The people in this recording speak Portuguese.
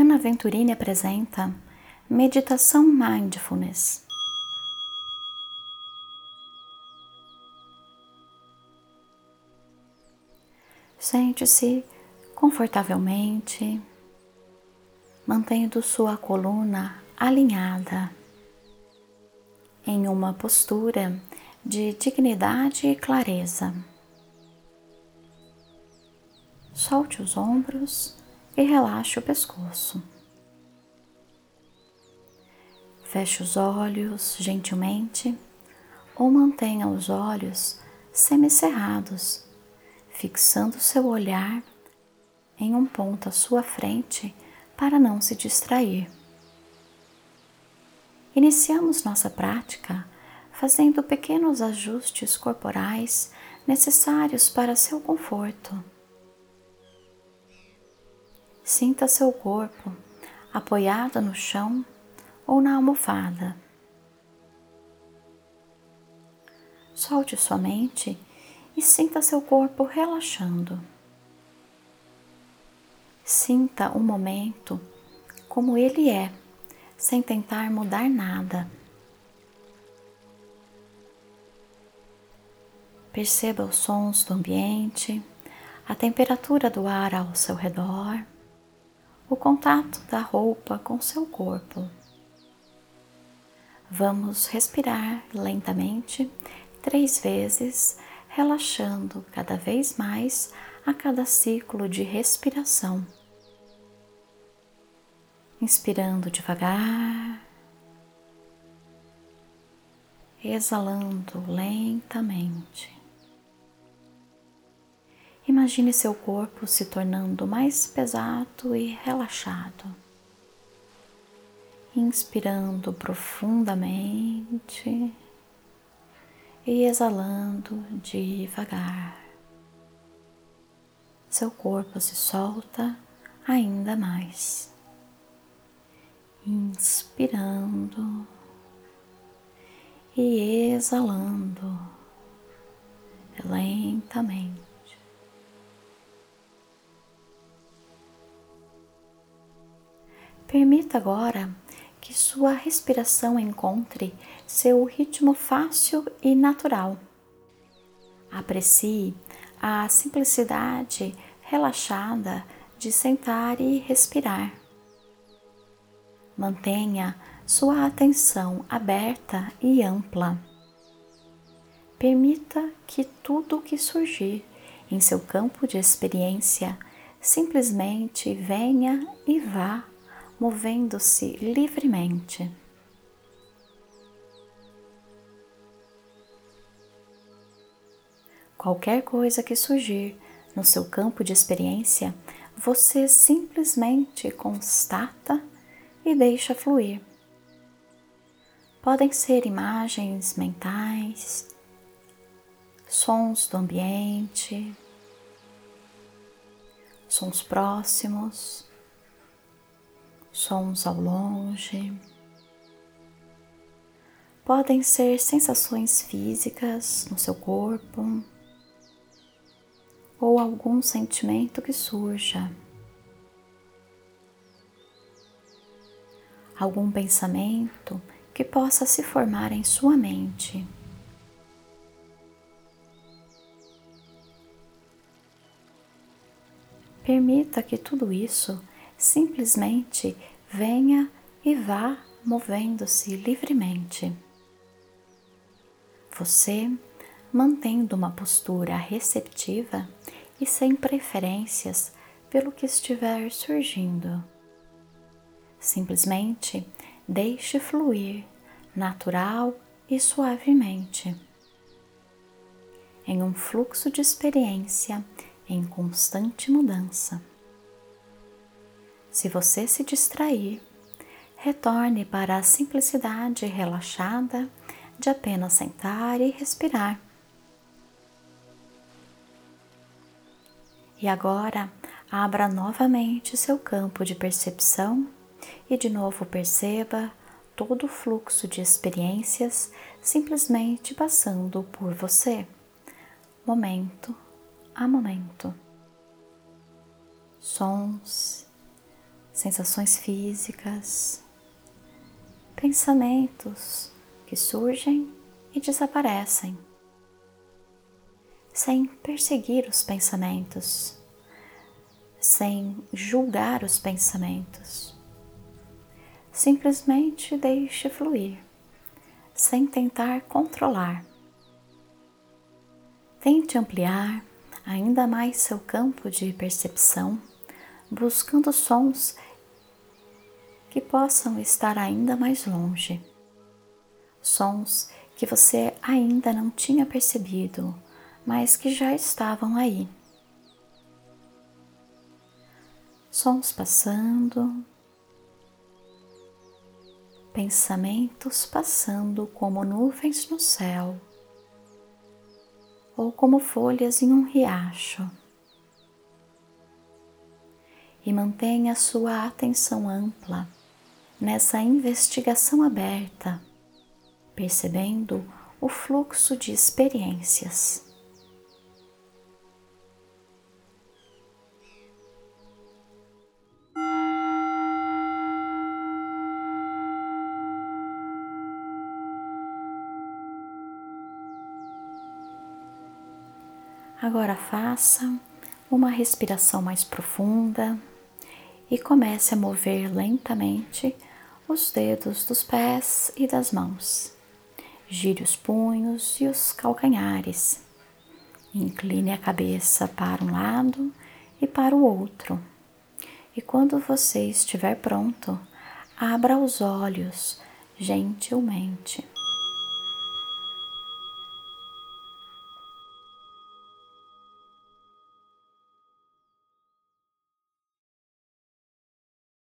Ana Venturini apresenta Meditação Mindfulness. Sente-se confortavelmente, mantendo sua coluna alinhada em uma postura de dignidade e clareza. Solte os ombros e relaxe o pescoço. Feche os olhos gentilmente ou mantenha os olhos semicerrados, fixando seu olhar em um ponto à sua frente para não se distrair. Iniciamos nossa prática fazendo pequenos ajustes corporais necessários para seu conforto. Sinta seu corpo apoiado no chão ou na almofada. Solte sua mente e sinta seu corpo relaxando. Sinta o momento como ele é, sem tentar mudar nada. Perceba os sons do ambiente, a temperatura do ar ao seu redor o contato da roupa com seu corpo. Vamos respirar lentamente três vezes, relaxando cada vez mais a cada ciclo de respiração. Inspirando devagar, exalando lentamente. Imagine seu corpo se tornando mais pesado e relaxado. Inspirando profundamente e exalando devagar. Seu corpo se solta ainda mais. Inspirando e exalando lentamente. Permita agora que sua respiração encontre seu ritmo fácil e natural. Aprecie a simplicidade relaxada de sentar e respirar. Mantenha sua atenção aberta e ampla. Permita que tudo o que surgir em seu campo de experiência simplesmente venha e vá movendo-se livremente. Qualquer coisa que surgir no seu campo de experiência, você simplesmente constata e deixa fluir. Podem ser imagens mentais, sons do ambiente, sons próximos sons ao longe. Podem ser sensações físicas no seu corpo ou algum sentimento que surja. Algum pensamento que possa se formar em sua mente. Permita que tudo isso simplesmente venha e vá movendo-se livremente. Você, mantendo uma postura receptiva e sem preferências pelo que estiver surgindo. Simplesmente deixe fluir natural e suavemente, em um fluxo de experiência em constante mudança. Se você se distrair, retorne para a simplicidade relaxada de apenas sentar e respirar. E agora, abra novamente seu campo de percepção e de novo perceba todo o fluxo de experiências simplesmente passando por você, momento a momento. Sons, sensações físicas, pensamentos que surgem e desaparecem, sem perseguir os pensamentos, sem julgar os pensamentos. Simplesmente deixe fluir, sem tentar controlar. Tente ampliar ainda mais seu campo de percepção, buscando sons que possam estar ainda mais longe. Sons que você ainda não tinha percebido, mas que já estavam aí. Sons passando, pensamentos passando como nuvens no céu ou como folhas em um riacho. E mantenha sua atenção ampla nessa investigação aberta, percebendo o fluxo de experiências. Agora faça uma respiração mais profunda e comece a mover lentamente os dedos dos pés e das mãos. Gire os punhos e os calcanhares. Incline a cabeça para um lado e para o outro. E quando você estiver pronto, abra os olhos gentilmente.